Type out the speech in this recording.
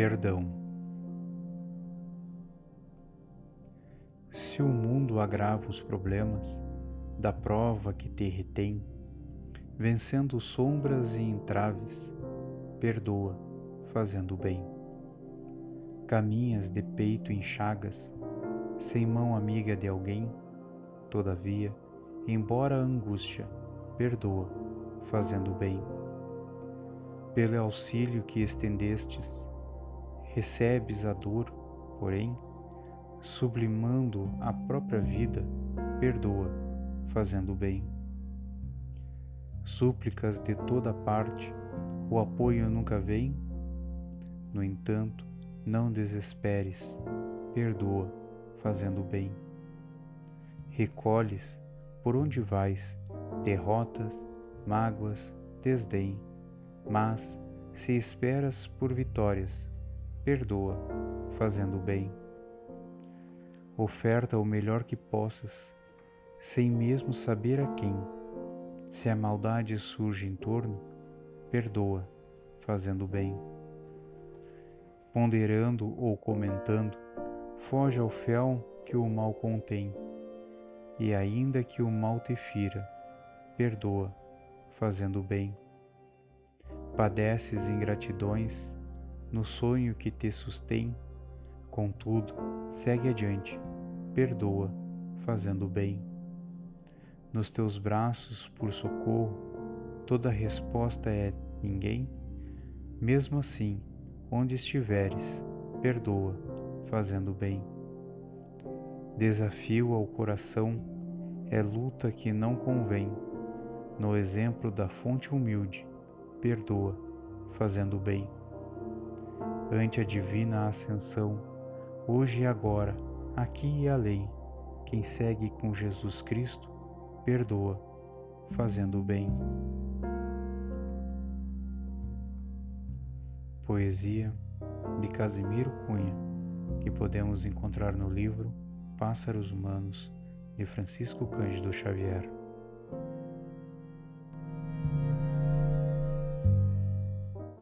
Perdão. Se o mundo agrava os problemas da prova que te retém, vencendo sombras e entraves, perdoa, fazendo bem. Caminhas de peito em chagas, sem mão amiga de alguém, todavia, embora a angústia, perdoa, fazendo bem. Pelo auxílio que estendestes, recebes a dor, porém, sublimando a própria vida, perdoa, fazendo bem. Súplicas de toda parte, o apoio nunca vem? No entanto, não desesperes, perdoa, fazendo bem. Recolhes, por onde vais, derrotas, mágoas, desdém, mas, se esperas por vitórias, perdoa, fazendo bem. Oferta o melhor que possas, sem mesmo saber a quem. Se a maldade surge em torno, perdoa, fazendo bem. Ponderando ou comentando, foge ao fel que o mal contém, e ainda que o mal te fira, perdoa, fazendo bem. Padeces ingratidões, no sonho que te sustém, contudo, segue adiante, perdoa, fazendo bem. Nos teus braços, por socorro, toda resposta é ninguém? Mesmo assim, onde estiveres, perdoa, fazendo bem. Desafio ao coração é luta que não convém. No exemplo da fonte humilde, perdoa, fazendo bem ante a divina ascensão, hoje e agora, aqui e além, quem segue com Jesus Cristo, perdoa, fazendo o bem. Poesia de Casimiro Cunha, que podemos encontrar no livro Pássaros Humanos, de Francisco Cândido Xavier.